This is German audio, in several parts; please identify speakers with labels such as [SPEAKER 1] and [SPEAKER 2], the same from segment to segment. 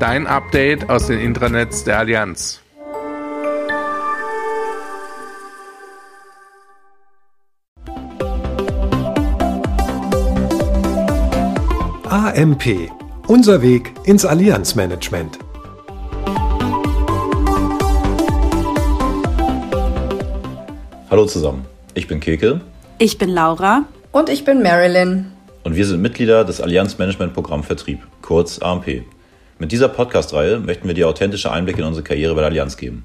[SPEAKER 1] Dein Update aus den Intranets der Allianz.
[SPEAKER 2] AMP. Unser Weg ins Allianzmanagement.
[SPEAKER 3] Hallo zusammen, ich bin Keke.
[SPEAKER 4] Ich bin Laura.
[SPEAKER 5] Und ich bin Marilyn.
[SPEAKER 3] Und wir sind Mitglieder des Allianz Management Programm Vertrieb, kurz AMP. Mit dieser Podcast-Reihe möchten wir dir authentische Einblicke in unsere Karriere bei der Allianz geben.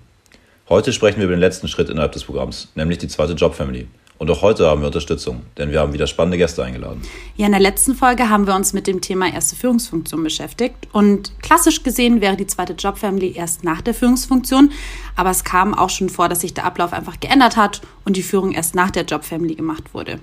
[SPEAKER 3] Heute sprechen wir über den letzten Schritt innerhalb des Programms, nämlich die zweite Jobfamily. Und auch heute haben wir Unterstützung, denn wir haben wieder spannende Gäste eingeladen.
[SPEAKER 4] Ja, in der letzten Folge haben wir uns mit dem Thema erste Führungsfunktion beschäftigt. Und klassisch gesehen wäre die zweite Jobfamily erst nach der Führungsfunktion. Aber es kam auch schon vor, dass sich der Ablauf einfach geändert hat und die Führung erst nach der Jobfamily gemacht wurde.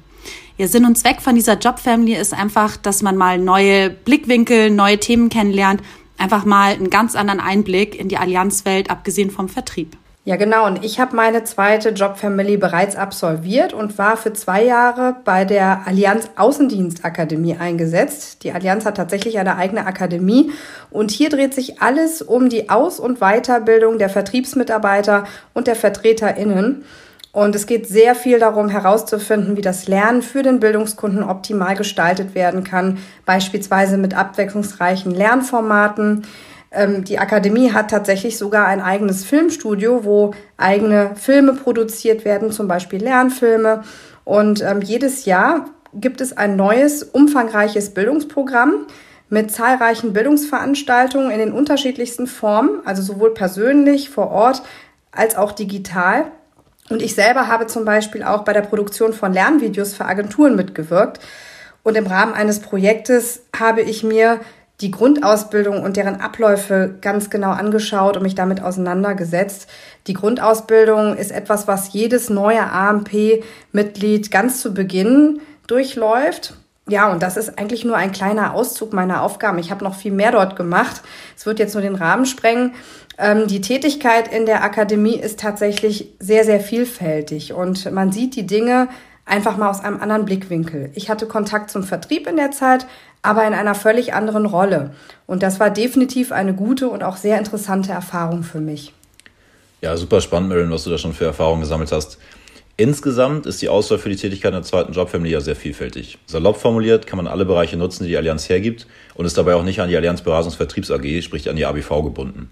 [SPEAKER 4] Ja, Sinn und Zweck von dieser Jobfamily ist einfach, dass man mal neue Blickwinkel, neue Themen kennenlernt, einfach mal einen ganz anderen Einblick in die Allianzwelt, abgesehen vom Vertrieb.
[SPEAKER 5] Ja, genau. Und ich habe meine zweite Jobfamily bereits absolviert und war für zwei Jahre bei der Allianz Außendienstakademie eingesetzt. Die Allianz hat tatsächlich eine eigene Akademie und hier dreht sich alles um die Aus- und Weiterbildung der Vertriebsmitarbeiter und der VertreterInnen. Und es geht sehr viel darum herauszufinden, wie das Lernen für den Bildungskunden optimal gestaltet werden kann, beispielsweise mit abwechslungsreichen Lernformaten ähm, die Akademie hat tatsächlich sogar ein eigenes Filmstudio, wo eigene Filme produziert werden, zum Beispiel Lernfilme. Und ähm, jedes Jahr gibt es ein neues, umfangreiches Bildungsprogramm mit zahlreichen Bildungsveranstaltungen in den unterschiedlichsten Formen, also sowohl persönlich vor Ort als auch digital. Und ich selber habe zum Beispiel auch bei der Produktion von Lernvideos für Agenturen mitgewirkt. Und im Rahmen eines Projektes habe ich mir die Grundausbildung und deren Abläufe ganz genau angeschaut und mich damit auseinandergesetzt. Die Grundausbildung ist etwas, was jedes neue AMP-Mitglied ganz zu Beginn durchläuft. Ja, und das ist eigentlich nur ein kleiner Auszug meiner Aufgaben. Ich habe noch viel mehr dort gemacht. Es wird jetzt nur den Rahmen sprengen. Ähm, die Tätigkeit in der Akademie ist tatsächlich sehr, sehr vielfältig und man sieht die Dinge einfach mal aus einem anderen Blickwinkel. Ich hatte Kontakt zum Vertrieb in der Zeit, aber in einer völlig anderen Rolle. Und das war definitiv eine gute und auch sehr interessante Erfahrung für mich.
[SPEAKER 3] Ja, super spannend, Marilyn, was du da schon für Erfahrungen gesammelt hast. Insgesamt ist die Auswahl für die Tätigkeit in der zweiten Jobfamily ja sehr vielfältig. Salopp formuliert kann man alle Bereiche nutzen, die die Allianz hergibt und ist dabei auch nicht an die Allianz Beratungsvertriebs AG, sprich an die ABV gebunden.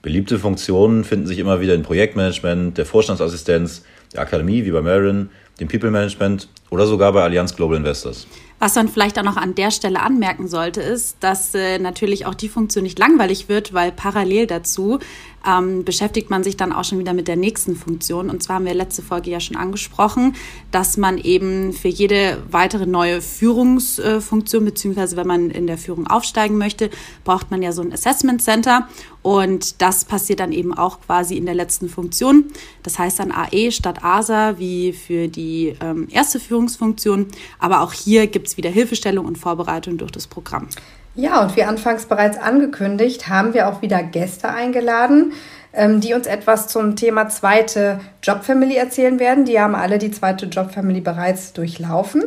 [SPEAKER 3] Beliebte Funktionen finden sich immer wieder im Projektmanagement, der Vorstandsassistenz, der Akademie wie bei Marin, dem People Management oder sogar bei Allianz Global Investors.
[SPEAKER 4] Was man vielleicht auch noch an der Stelle anmerken sollte, ist, dass äh, natürlich auch die Funktion nicht langweilig wird, weil parallel dazu ähm, beschäftigt man sich dann auch schon wieder mit der nächsten Funktion. Und zwar haben wir letzte Folge ja schon angesprochen, dass man eben für jede weitere neue Führungsfunktion, beziehungsweise wenn man in der Führung aufsteigen möchte, braucht man ja so ein Assessment Center. Und das passiert dann eben auch quasi in der letzten Funktion. Das heißt dann AE statt ASA wie für die ähm, erste Führungsfunktion. Aber auch hier gibt es wieder Hilfestellung und Vorbereitung durch das Programm.
[SPEAKER 5] Ja, und wie anfangs bereits angekündigt, haben wir auch wieder Gäste eingeladen, ähm, die uns etwas zum Thema zweite Jobfamily erzählen werden. Die haben alle die zweite Jobfamily bereits durchlaufen.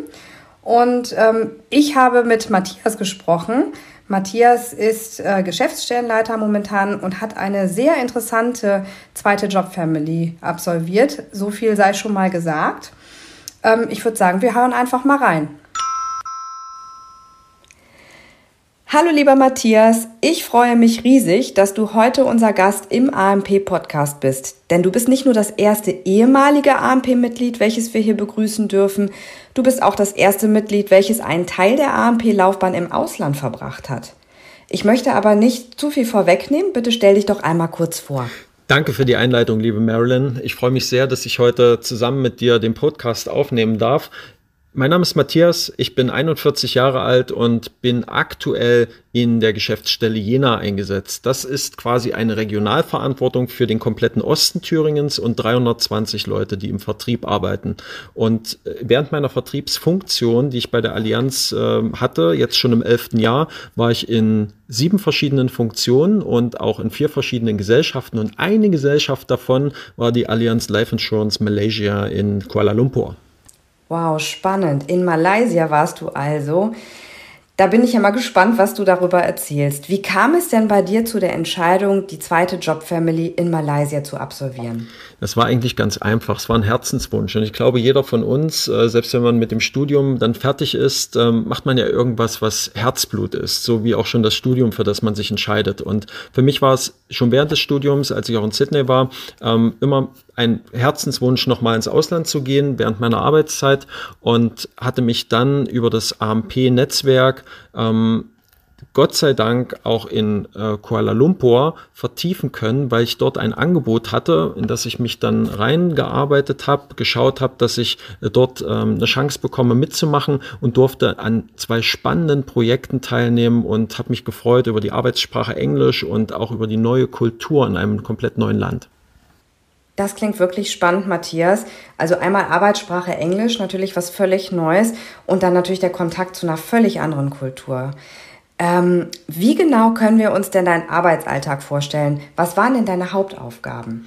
[SPEAKER 5] Und ähm, ich habe mit Matthias gesprochen. Matthias ist äh, Geschäftsstellenleiter momentan und hat eine sehr interessante zweite Jobfamily absolviert. So viel sei schon mal gesagt. Ähm, ich würde sagen, wir hören einfach mal rein.
[SPEAKER 6] Hallo lieber Matthias, ich freue mich riesig, dass du heute unser Gast im AMP-Podcast bist. Denn du bist nicht nur das erste ehemalige AMP-Mitglied, welches wir hier begrüßen dürfen, du bist auch das erste Mitglied, welches einen Teil der AMP-Laufbahn im Ausland verbracht hat. Ich möchte aber nicht zu viel vorwegnehmen, bitte stell dich doch einmal kurz vor.
[SPEAKER 7] Danke für die Einleitung, liebe Marilyn. Ich freue mich sehr, dass ich heute zusammen mit dir den Podcast aufnehmen darf. Mein Name ist Matthias, ich bin 41 Jahre alt und bin aktuell in der Geschäftsstelle Jena eingesetzt. Das ist quasi eine Regionalverantwortung für den kompletten Osten Thüringens und 320 Leute, die im Vertrieb arbeiten. Und äh, während meiner Vertriebsfunktion, die ich bei der Allianz äh, hatte, jetzt schon im elften Jahr, war ich in sieben verschiedenen Funktionen und auch in vier verschiedenen Gesellschaften. Und eine Gesellschaft davon war die Allianz Life Insurance Malaysia in Kuala Lumpur.
[SPEAKER 6] Wow, spannend. In Malaysia warst du also. Da bin ich ja mal gespannt, was du darüber erzählst. Wie kam es denn bei dir zu der Entscheidung, die zweite Jobfamily in Malaysia zu absolvieren?
[SPEAKER 7] Das war eigentlich ganz einfach. Es war ein Herzenswunsch. Und ich glaube, jeder von uns, äh, selbst wenn man mit dem Studium dann fertig ist, ähm, macht man ja irgendwas, was Herzblut ist. So wie auch schon das Studium, für das man sich entscheidet. Und für mich war es schon während des Studiums, als ich auch in Sydney war, ähm, immer ein Herzenswunsch, nochmal ins Ausland zu gehen während meiner Arbeitszeit und hatte mich dann über das AMP-Netzwerk ähm, Gott sei Dank auch in äh, Kuala Lumpur vertiefen können, weil ich dort ein Angebot hatte, in das ich mich dann reingearbeitet habe, geschaut habe, dass ich äh, dort ähm, eine Chance bekomme mitzumachen und durfte an zwei spannenden Projekten teilnehmen und habe mich gefreut über die Arbeitssprache Englisch und auch über die neue Kultur in einem komplett neuen Land.
[SPEAKER 6] Das klingt wirklich spannend, Matthias. Also einmal Arbeitssprache Englisch, natürlich was völlig Neues und dann natürlich der Kontakt zu einer völlig anderen Kultur. Ähm, wie genau können wir uns denn deinen Arbeitsalltag vorstellen? Was waren denn deine Hauptaufgaben?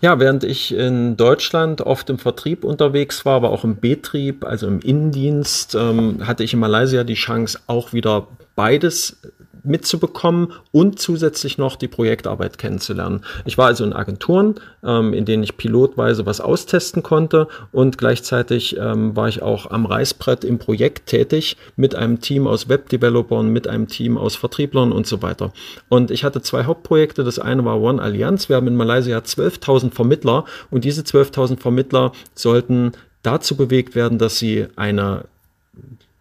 [SPEAKER 7] Ja, während ich in Deutschland oft im Vertrieb unterwegs war, aber auch im Betrieb, also im Innendienst, ähm, hatte ich in Malaysia die Chance, auch wieder beides mitzubekommen und zusätzlich noch die Projektarbeit kennenzulernen. Ich war also in Agenturen, ähm, in denen ich pilotweise was austesten konnte und gleichzeitig ähm, war ich auch am Reißbrett im Projekt tätig mit einem Team aus Webdevelopern, mit einem Team aus Vertrieblern und so weiter. Und ich hatte zwei Hauptprojekte. Das eine war One Allianz. Wir haben in Malaysia 12.000 Vermittler und diese 12.000 Vermittler sollten dazu bewegt werden, dass sie eine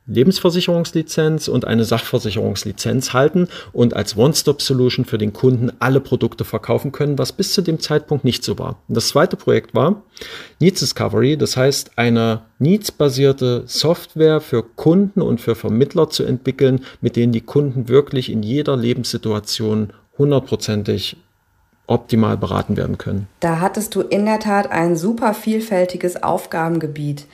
[SPEAKER 7] Lebensversicherungslizenz und eine Sachversicherungslizenz halten und als One-Stop-Solution für den Kunden alle Produkte verkaufen können, was bis zu dem Zeitpunkt nicht so war. Und das zweite Projekt war Needs Discovery, das heißt eine Needs-basierte Software für Kunden und für Vermittler zu entwickeln, mit denen die Kunden wirklich in jeder Lebenssituation hundertprozentig optimal beraten werden können.
[SPEAKER 6] Da hattest du in der Tat ein super vielfältiges Aufgabengebiet.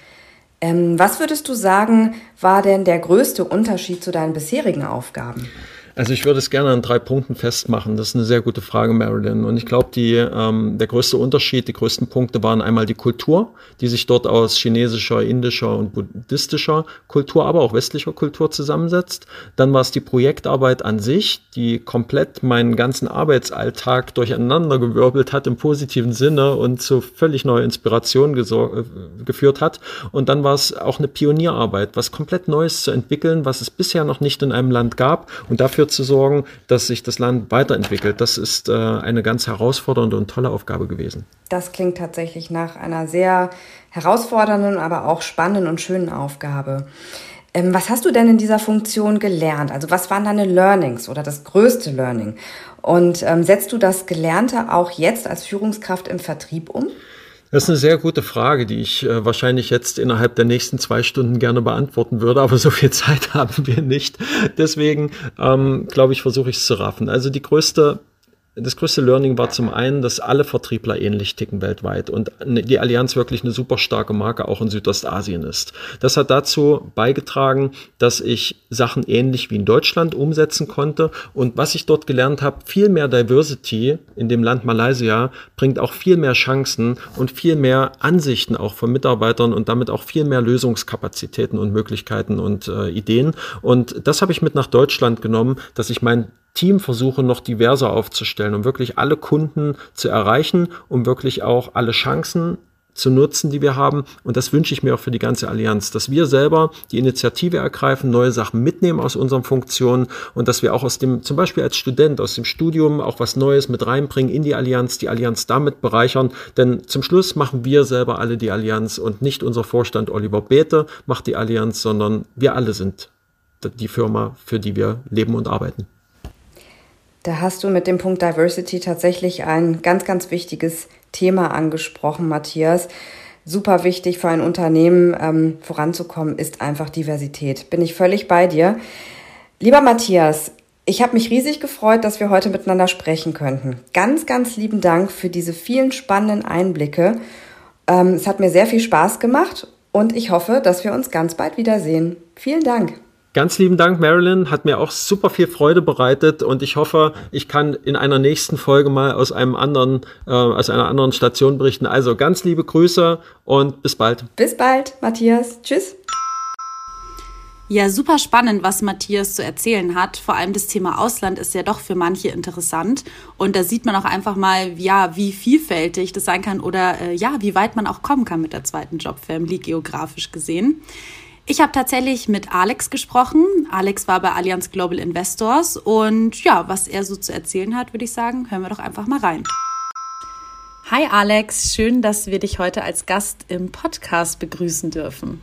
[SPEAKER 6] Ähm, was würdest du sagen, war denn der größte Unterschied zu deinen bisherigen Aufgaben?
[SPEAKER 7] Also ich würde es gerne an drei Punkten festmachen. Das ist eine sehr gute Frage, Marilyn. Und ich glaube, ähm, der größte Unterschied, die größten Punkte waren einmal die Kultur, die sich dort aus chinesischer, indischer und buddhistischer Kultur, aber auch westlicher Kultur zusammensetzt. Dann war es die Projektarbeit an sich, die komplett meinen ganzen Arbeitsalltag durcheinandergewirbelt hat im positiven Sinne und zu völlig neuer Inspiration äh, geführt hat. Und dann war es auch eine Pionierarbeit, was komplett Neues zu entwickeln, was es bisher noch nicht in einem Land gab und dafür dafür zu sorgen, dass sich das Land weiterentwickelt. Das ist äh, eine ganz herausfordernde und tolle Aufgabe gewesen.
[SPEAKER 6] Das klingt tatsächlich nach einer sehr herausfordernden, aber auch spannenden und schönen Aufgabe. Ähm, was hast du denn in dieser Funktion gelernt? Also was waren deine Learnings oder das größte Learning? Und ähm, setzt du das Gelernte auch jetzt als Führungskraft im Vertrieb um?
[SPEAKER 7] Das ist eine sehr gute Frage, die ich äh, wahrscheinlich jetzt innerhalb der nächsten zwei Stunden gerne beantworten würde, aber so viel Zeit haben wir nicht. Deswegen ähm, glaube ich, versuche ich es zu raffen. Also die größte das größte Learning war zum einen, dass alle Vertriebler ähnlich ticken weltweit und die Allianz wirklich eine super starke Marke auch in Südostasien ist. Das hat dazu beigetragen, dass ich Sachen ähnlich wie in Deutschland umsetzen konnte und was ich dort gelernt habe, viel mehr Diversity in dem Land Malaysia bringt auch viel mehr Chancen und viel mehr Ansichten auch von Mitarbeitern und damit auch viel mehr Lösungskapazitäten und Möglichkeiten und äh, Ideen. Und das habe ich mit nach Deutschland genommen, dass ich mein Team versuche noch diverser aufzustellen, um wirklich alle Kunden zu erreichen, um wirklich auch alle Chancen zu nutzen, die wir haben. Und das wünsche ich mir auch für die ganze Allianz, dass wir selber die Initiative ergreifen, neue Sachen mitnehmen aus unseren Funktionen und dass wir auch aus dem, zum Beispiel als Student, aus dem Studium auch was Neues mit reinbringen in die Allianz, die Allianz damit bereichern. Denn zum Schluss machen wir selber alle die Allianz und nicht unser Vorstand Oliver Bethe macht die Allianz, sondern wir alle sind die Firma, für die wir leben und arbeiten.
[SPEAKER 5] Da hast du mit dem Punkt Diversity tatsächlich ein ganz, ganz wichtiges Thema angesprochen, Matthias. Super wichtig für ein Unternehmen ähm, voranzukommen ist einfach Diversität. Bin ich völlig bei dir. Lieber Matthias, ich habe mich riesig gefreut, dass wir heute miteinander sprechen könnten. Ganz, ganz lieben Dank für diese vielen spannenden Einblicke. Ähm, es hat mir sehr viel Spaß gemacht und ich hoffe, dass wir uns ganz bald wiedersehen. Vielen Dank.
[SPEAKER 7] Ganz lieben Dank, Marilyn. Hat mir auch super viel Freude bereitet und ich hoffe, ich kann in einer nächsten Folge mal aus einem anderen, äh, aus einer anderen Station berichten. Also ganz liebe Grüße und bis bald.
[SPEAKER 5] Bis bald, Matthias. Tschüss.
[SPEAKER 4] Ja, super spannend, was Matthias zu erzählen hat. Vor allem das Thema Ausland ist ja doch für manche interessant. Und da sieht man auch einfach mal, ja, wie vielfältig das sein kann oder äh, ja, wie weit man auch kommen kann mit der zweiten Jobfamily geografisch gesehen. Ich habe tatsächlich mit Alex gesprochen. Alex war bei Allianz Global Investors und ja, was er so zu erzählen hat, würde ich sagen, hören wir doch einfach mal rein. Hi Alex, schön, dass wir dich heute als Gast im Podcast begrüßen dürfen.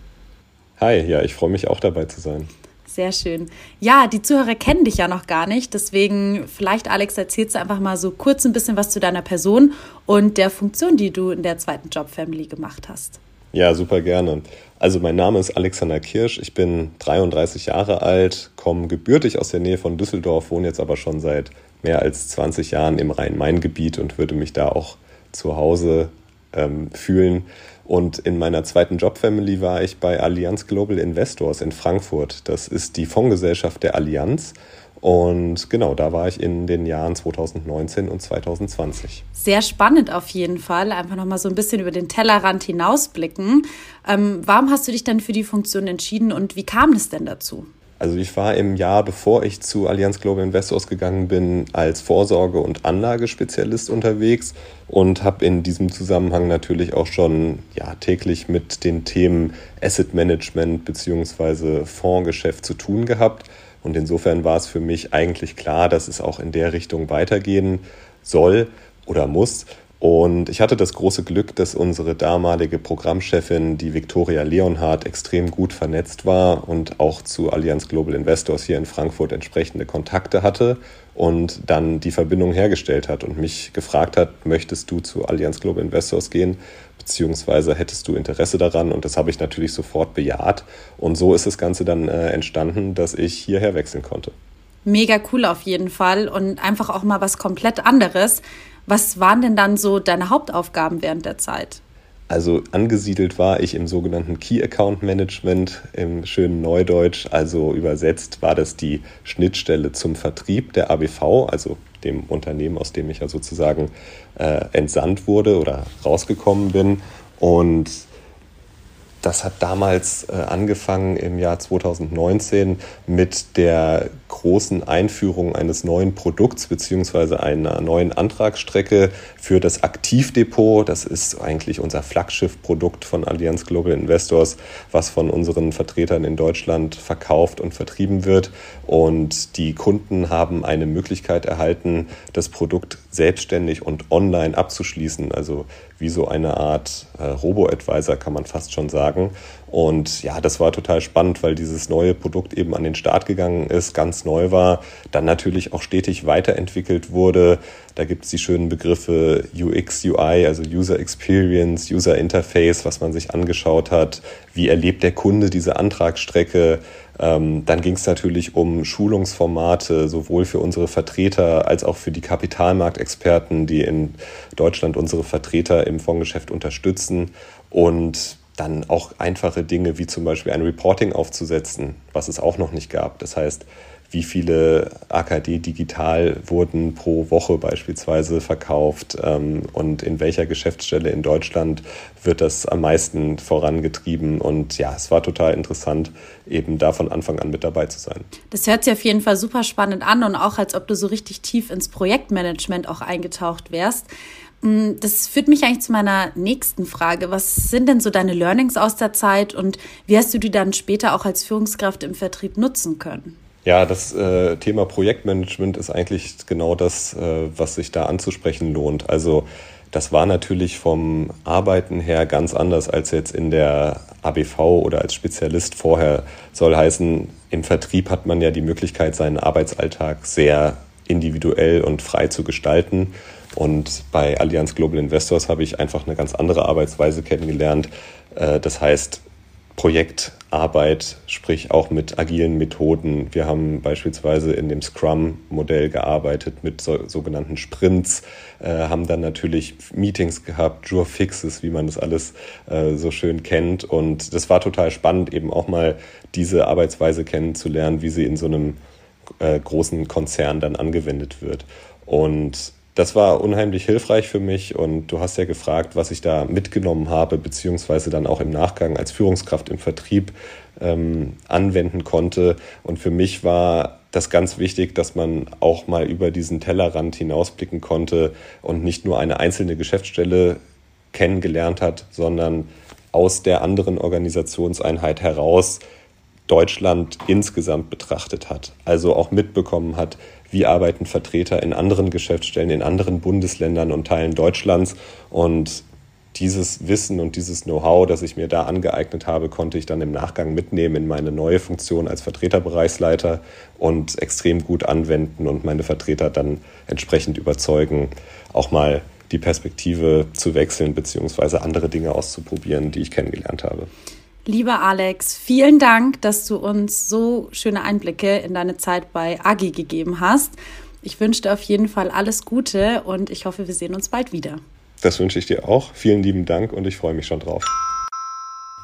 [SPEAKER 8] Hi, ja, ich freue mich auch dabei zu sein.
[SPEAKER 4] Sehr schön. Ja, die Zuhörer kennen dich ja noch gar nicht. Deswegen, vielleicht, Alex, erzählst du einfach mal so kurz ein bisschen was zu deiner Person und der Funktion, die du in der zweiten Jobfamily gemacht hast.
[SPEAKER 8] Ja, super gerne. Also mein Name ist Alexander Kirsch, ich bin 33 Jahre alt, komme gebürtig aus der Nähe von Düsseldorf, wohne jetzt aber schon seit mehr als 20 Jahren im Rhein-Main-Gebiet und würde mich da auch zu Hause ähm, fühlen. Und in meiner zweiten Jobfamily war ich bei Allianz Global Investors in Frankfurt. Das ist die Fondsgesellschaft der Allianz und genau, da war ich in den Jahren 2019 und 2020.
[SPEAKER 4] Sehr spannend auf jeden Fall. Einfach nochmal so ein bisschen über den Tellerrand hinausblicken. Ähm, warum hast du dich denn für die Funktion entschieden und wie kam es denn dazu?
[SPEAKER 8] Also ich war im Jahr, bevor ich zu Allianz Global Investors gegangen bin, als Vorsorge- und Anlagespezialist unterwegs und habe in diesem Zusammenhang natürlich auch schon ja, täglich mit den Themen Asset Management bzw. Fondsgeschäft zu tun gehabt und insofern war es für mich eigentlich klar, dass es auch in der Richtung weitergehen soll oder muss. Und ich hatte das große Glück, dass unsere damalige Programmchefin, die Viktoria Leonhardt, extrem gut vernetzt war und auch zu Allianz Global Investors hier in Frankfurt entsprechende Kontakte hatte und dann die Verbindung hergestellt hat und mich gefragt hat, möchtest du zu Allianz Global Investors gehen? Beziehungsweise hättest du Interesse daran? Und das habe ich natürlich sofort bejaht. Und so ist das Ganze dann äh, entstanden, dass ich hierher wechseln konnte.
[SPEAKER 4] Mega cool auf jeden Fall und einfach auch mal was komplett anderes. Was waren denn dann so deine Hauptaufgaben während der Zeit?
[SPEAKER 8] Also angesiedelt war ich im sogenannten Key Account Management im schönen Neudeutsch. Also übersetzt war das die Schnittstelle zum Vertrieb der ABV, also dem Unternehmen, aus dem ich ja sozusagen äh, entsandt wurde oder rausgekommen bin. Und das hat damals äh, angefangen im Jahr 2019 mit der großen Einführung eines neuen Produkts beziehungsweise einer neuen Antragsstrecke für das Aktivdepot. Das ist eigentlich unser Flaggschiffprodukt von Allianz Global Investors, was von unseren Vertretern in Deutschland verkauft und vertrieben wird. Und die Kunden haben eine Möglichkeit erhalten, das Produkt selbstständig und online abzuschließen. Also wie so eine Art äh, Robo-Advisor, kann man fast schon sagen. Und ja, das war total spannend, weil dieses neue Produkt eben an den Start gegangen ist, ganz neu war, dann natürlich auch stetig weiterentwickelt wurde. Da gibt es die schönen Begriffe UX, UI, also User Experience, User Interface, was man sich angeschaut hat. Wie erlebt der Kunde diese Antragsstrecke? Ähm, dann ging es natürlich um Schulungsformate, sowohl für unsere Vertreter als auch für die Kapitalmarktexperten, die in Deutschland unsere Vertreter im Fondsgeschäft unterstützen. Und dann auch einfache Dinge wie zum Beispiel ein Reporting aufzusetzen, was es auch noch nicht gab. Das heißt, wie viele AKD digital wurden pro Woche beispielsweise verkauft ähm, und in welcher Geschäftsstelle in Deutschland wird das am meisten vorangetrieben. Und ja, es war total interessant, eben da von Anfang an mit dabei zu sein.
[SPEAKER 4] Das hört sich auf jeden Fall super spannend an und auch als ob du so richtig tief ins Projektmanagement auch eingetaucht wärst. Mm, das führt mich eigentlich zu meiner nächsten Frage. Was sind denn so deine Learnings aus der Zeit und wie hast du die dann später auch als Führungskraft im Vertrieb nutzen können?
[SPEAKER 8] Ja, das äh, Thema Projektmanagement ist eigentlich genau das, äh, was sich da anzusprechen lohnt. Also das war natürlich vom Arbeiten her ganz anders als jetzt in der ABV oder als Spezialist vorher. Soll heißen, im Vertrieb hat man ja die Möglichkeit, seinen Arbeitsalltag sehr individuell und frei zu gestalten. Und bei Allianz Global Investors habe ich einfach eine ganz andere Arbeitsweise kennengelernt. Äh, das heißt, Projektarbeit, sprich auch mit agilen Methoden. Wir haben beispielsweise in dem Scrum-Modell gearbeitet mit so, sogenannten Sprints, äh, haben dann natürlich Meetings gehabt, Jure-Fixes, wie man das alles äh, so schön kennt. Und das war total spannend, eben auch mal diese Arbeitsweise kennenzulernen, wie sie in so einem äh, großen Konzern dann angewendet wird. Und das war unheimlich hilfreich für mich und du hast ja gefragt, was ich da mitgenommen habe, beziehungsweise dann auch im Nachgang als Führungskraft im Vertrieb ähm, anwenden konnte. Und für mich war das ganz wichtig, dass man auch mal über diesen Tellerrand hinausblicken konnte und nicht nur eine einzelne Geschäftsstelle kennengelernt hat, sondern aus der anderen Organisationseinheit heraus Deutschland insgesamt betrachtet hat. Also auch mitbekommen hat, wie arbeiten Vertreter in anderen Geschäftsstellen, in anderen Bundesländern und Teilen Deutschlands. Und dieses Wissen und dieses Know-how, das ich mir da angeeignet habe, konnte ich dann im Nachgang mitnehmen in meine neue Funktion als Vertreterbereichsleiter und extrem gut anwenden und meine Vertreter dann entsprechend überzeugen, auch mal die Perspektive zu wechseln bzw. andere Dinge auszuprobieren, die ich kennengelernt habe.
[SPEAKER 4] Lieber Alex, vielen Dank, dass du uns so schöne Einblicke in deine Zeit bei Agi gegeben hast. Ich wünsche dir auf jeden Fall alles Gute und ich hoffe, wir sehen uns bald wieder.
[SPEAKER 8] Das wünsche ich dir auch. Vielen lieben Dank und ich freue mich schon drauf.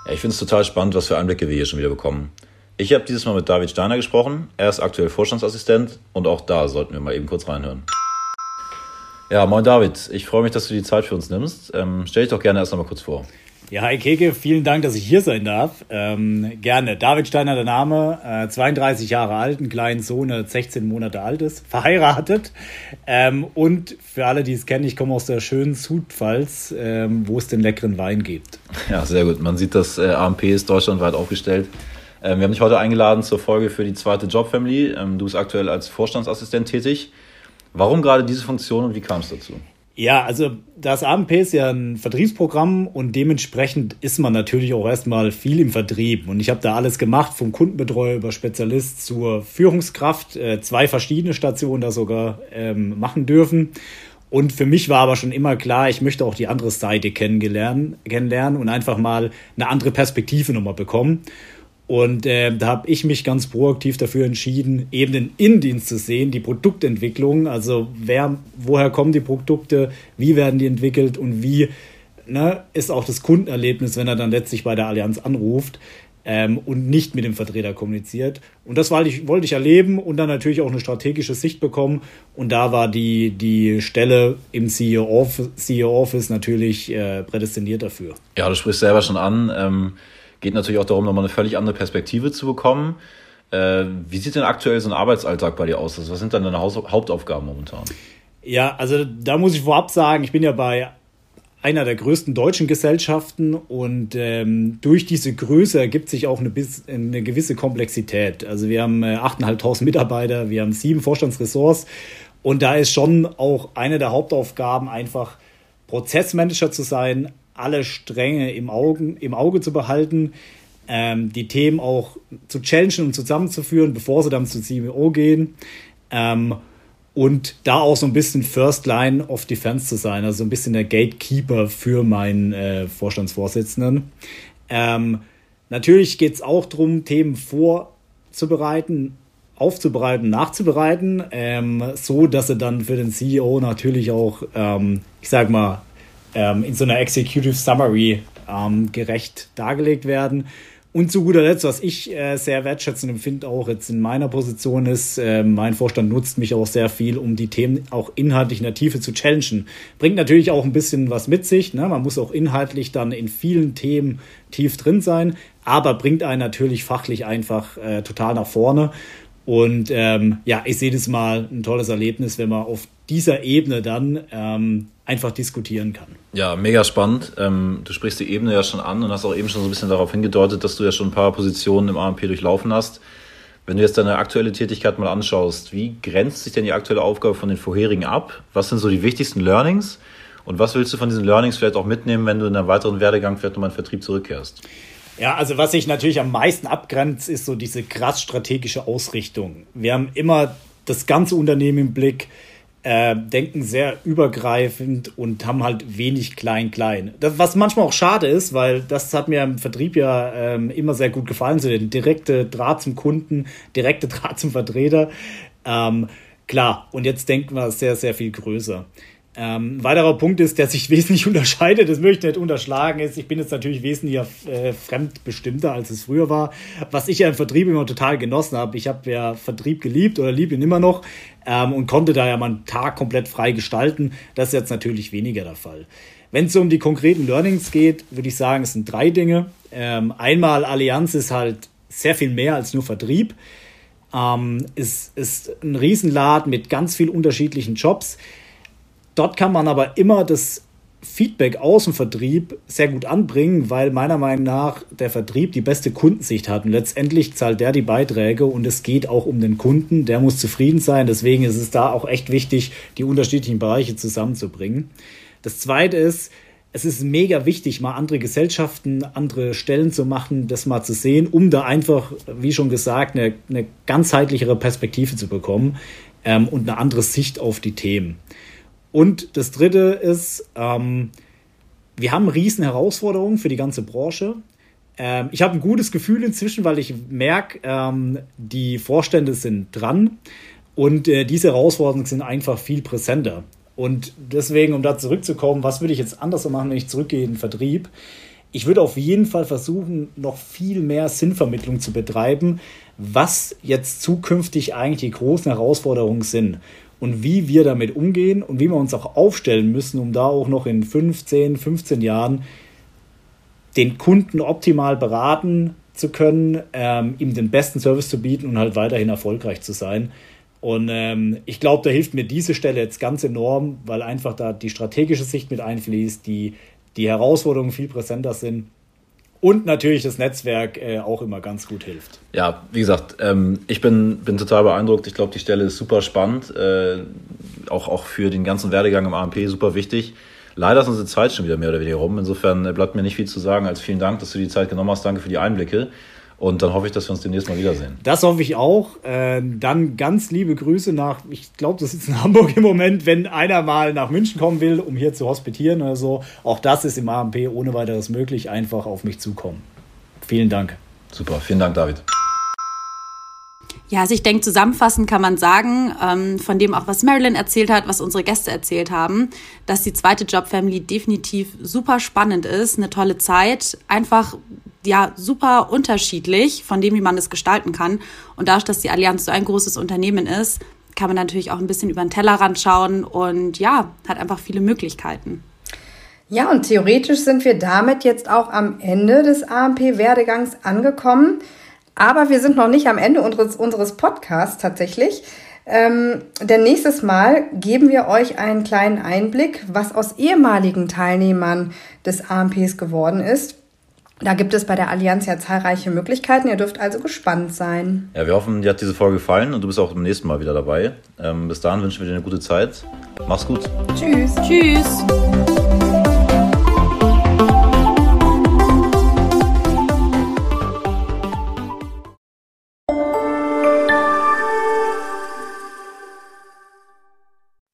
[SPEAKER 3] Ja, ich finde es total spannend, was für Einblicke wir hier schon wieder bekommen. Ich habe dieses Mal mit David Steiner gesprochen. Er ist aktuell Vorstandsassistent und auch da sollten wir mal eben kurz reinhören. Ja, moin David. Ich freue mich, dass du die Zeit für uns nimmst. Ähm, stell dich doch gerne erst noch mal kurz vor.
[SPEAKER 9] Ja, hi Keke, vielen Dank, dass ich hier sein darf. Ähm, gerne. David Steiner, der Name, äh, 32 Jahre alt, einen kleinen Sohn, der 16 Monate alt ist, verheiratet. Ähm, und für alle, die es kennen, ich komme aus der schönen Südpfalz, ähm, wo es den leckeren Wein gibt.
[SPEAKER 3] Ja, sehr gut. Man sieht, das äh, AMP ist deutschlandweit aufgestellt. Ähm, wir haben dich heute eingeladen zur Folge für die zweite Jobfamily. Ähm, du bist aktuell als Vorstandsassistent tätig. Warum gerade diese Funktion und wie kam es dazu?
[SPEAKER 9] Ja, also das AMP ist ja ein Vertriebsprogramm und dementsprechend ist man natürlich auch erstmal viel im Vertrieb. Und ich habe da alles gemacht, vom Kundenbetreuer über Spezialist zur Führungskraft, äh, zwei verschiedene Stationen da sogar ähm, machen dürfen. Und für mich war aber schon immer klar, ich möchte auch die andere Seite kennenlernen, kennenlernen und einfach mal eine andere Perspektive nochmal bekommen. Und äh, da habe ich mich ganz proaktiv dafür entschieden, eben den Innendienst zu sehen, die Produktentwicklung, also wer, woher kommen die Produkte, wie werden die entwickelt und wie ne, ist auch das Kundenerlebnis, wenn er dann letztlich bei der Allianz anruft ähm, und nicht mit dem Vertreter kommuniziert. Und das wollte ich, wollte ich erleben und dann natürlich auch eine strategische Sicht bekommen. Und da war die, die Stelle im CEO Office, CEO natürlich äh, prädestiniert dafür.
[SPEAKER 3] Ja, du sprichst selber schon an. Ähm Geht natürlich auch darum, nochmal eine völlig andere Perspektive zu bekommen. Äh, wie sieht denn aktuell so ein Arbeitsalltag bei dir aus? Also was sind dann deine Haus Hauptaufgaben momentan?
[SPEAKER 9] Ja, also da muss ich vorab sagen, ich bin ja bei einer der größten deutschen Gesellschaften und ähm, durch diese Größe ergibt sich auch eine, bis, eine gewisse Komplexität. Also wir haben äh, 8.500 Mitarbeiter, wir haben sieben Vorstandsressorts und da ist schon auch eine der Hauptaufgaben einfach Prozessmanager zu sein, alle Stränge im, Augen, im Auge zu behalten, ähm, die Themen auch zu challengen und zusammenzuführen, bevor sie dann zu CMO gehen. Ähm, und da auch so ein bisschen First Line of Defense zu sein, also ein bisschen der Gatekeeper für meinen äh, Vorstandsvorsitzenden. Ähm, natürlich geht es auch darum, Themen vorzubereiten, aufzubereiten, nachzubereiten, ähm, so dass sie dann für den CEO natürlich auch, ähm, ich sag mal, ähm, in so einer Executive Summary ähm, gerecht dargelegt werden. Und zu guter Letzt, was ich äh, sehr wertschätzend empfinde, auch jetzt in meiner Position ist, äh, mein Vorstand nutzt mich auch sehr viel, um die Themen auch inhaltlich in der Tiefe zu challengen. Bringt natürlich auch ein bisschen was mit sich. Ne? Man muss auch inhaltlich dann in vielen Themen tief drin sein, aber bringt einen natürlich fachlich einfach äh, total nach vorne. Und ähm, ja, ich sehe das mal ein tolles Erlebnis, wenn man auf dieser Ebene dann ähm, einfach diskutieren kann.
[SPEAKER 3] Ja, mega spannend. Ähm, du sprichst die Ebene ja schon an und hast auch eben schon so ein bisschen darauf hingedeutet, dass du ja schon ein paar Positionen im AMP durchlaufen hast. Wenn du jetzt deine aktuelle Tätigkeit mal anschaust, wie grenzt sich denn die aktuelle Aufgabe von den vorherigen ab? Was sind so die wichtigsten Learnings? Und was willst du von diesen Learnings vielleicht auch mitnehmen, wenn du in einem weiteren Werdegang vielleicht nochmal in den Vertrieb zurückkehrst?
[SPEAKER 9] Ja, also was sich natürlich am meisten abgrenzt, ist so diese krass strategische Ausrichtung. Wir haben immer das ganze Unternehmen im Blick, äh, denken sehr übergreifend und haben halt wenig klein-klein. Was manchmal auch schade ist, weil das hat mir im Vertrieb ja ähm, immer sehr gut gefallen, so der direkte Draht zum Kunden, direkte Draht zum Vertreter. Ähm, klar, und jetzt denken wir sehr, sehr viel größer. Ähm, ein weiterer Punkt ist, der sich wesentlich unterscheidet, das möchte ich nicht unterschlagen, ist, ich bin jetzt natürlich wesentlich äh, fremdbestimmter, als es früher war. Was ich ja im Vertrieb immer total genossen habe. Ich habe ja Vertrieb geliebt oder liebe ihn immer noch ähm, und konnte da ja meinen Tag komplett frei gestalten. Das ist jetzt natürlich weniger der Fall. Wenn es um die konkreten Learnings geht, würde ich sagen, es sind drei Dinge. Ähm, einmal, Allianz ist halt sehr viel mehr als nur Vertrieb. Ähm, es ist ein Riesenladen mit ganz vielen unterschiedlichen Jobs Dort kann man aber immer das Feedback aus dem Vertrieb sehr gut anbringen, weil meiner Meinung nach der Vertrieb die beste Kundensicht hat. Und letztendlich zahlt der die Beiträge und es geht auch um den Kunden. Der muss zufrieden sein. Deswegen ist es da auch echt wichtig, die unterschiedlichen Bereiche zusammenzubringen. Das zweite ist, es ist mega wichtig, mal andere Gesellschaften, andere Stellen zu machen, das mal zu sehen, um da einfach, wie schon gesagt, eine, eine ganzheitlichere Perspektive zu bekommen ähm, und eine andere Sicht auf die Themen. Und das Dritte ist, ähm, wir haben riesen Herausforderungen für die ganze Branche. Ähm, ich habe ein gutes Gefühl inzwischen, weil ich merke, ähm, die Vorstände sind dran und äh, diese Herausforderungen sind einfach viel präsenter. Und deswegen, um da zurückzukommen, was würde ich jetzt anders machen, wenn ich zurückgehe in den Vertrieb? Ich würde auf jeden Fall versuchen, noch viel mehr Sinnvermittlung zu betreiben, was jetzt zukünftig eigentlich die großen Herausforderungen sind und wie wir damit umgehen und wie wir uns auch aufstellen müssen, um da auch noch in 15, 15 Jahren den Kunden optimal beraten zu können, ähm, ihm den besten Service zu bieten und halt weiterhin erfolgreich zu sein. Und ähm, ich glaube, da hilft mir diese Stelle jetzt ganz enorm, weil einfach da die strategische Sicht mit einfließt, die, die Herausforderungen viel präsenter sind und natürlich das Netzwerk äh, auch immer ganz gut hilft.
[SPEAKER 3] Ja, wie gesagt, ähm, ich bin, bin total beeindruckt. Ich glaube, die Stelle ist super spannend, äh, auch, auch für den ganzen Werdegang im AMP super wichtig. Leider ist unsere Zeit schon wieder mehr oder weniger rum. Insofern bleibt mir nicht viel zu sagen als vielen Dank, dass du die Zeit genommen hast. Danke für die Einblicke. Und dann hoffe ich, dass wir uns demnächst mal wiedersehen.
[SPEAKER 9] Das hoffe ich auch. Äh, dann ganz liebe Grüße nach, ich glaube, das ist in Hamburg im Moment, wenn einer mal nach München kommen will, um hier zu hospitieren oder so. Auch das ist im AMP ohne weiteres möglich. Einfach auf mich zukommen. Vielen Dank.
[SPEAKER 3] Super, vielen Dank, David.
[SPEAKER 4] Ja, also ich denke, zusammenfassend kann man sagen, ähm, von dem auch, was Marilyn erzählt hat, was unsere Gäste erzählt haben, dass die zweite Jobfamily definitiv super spannend ist, eine tolle Zeit, einfach ja super unterschiedlich von dem, wie man es gestalten kann. Und dadurch, dass die Allianz so ein großes Unternehmen ist, kann man natürlich auch ein bisschen über den Tellerrand schauen und ja, hat einfach viele Möglichkeiten.
[SPEAKER 5] Ja, und theoretisch sind wir damit jetzt auch am Ende des AMP-Werdegangs angekommen. Aber wir sind noch nicht am Ende unseres, unseres Podcasts tatsächlich. Ähm, denn nächstes Mal geben wir euch einen kleinen Einblick, was aus ehemaligen Teilnehmern des AMPs geworden ist. Da gibt es bei der Allianz ja zahlreiche Möglichkeiten. Ihr dürft also gespannt sein.
[SPEAKER 3] Ja, wir hoffen, dir hat diese Folge gefallen und du bist auch beim nächsten Mal wieder dabei. Ähm, bis dahin wünschen wir dir eine gute Zeit. Mach's gut.
[SPEAKER 5] Tschüss.
[SPEAKER 4] Tschüss.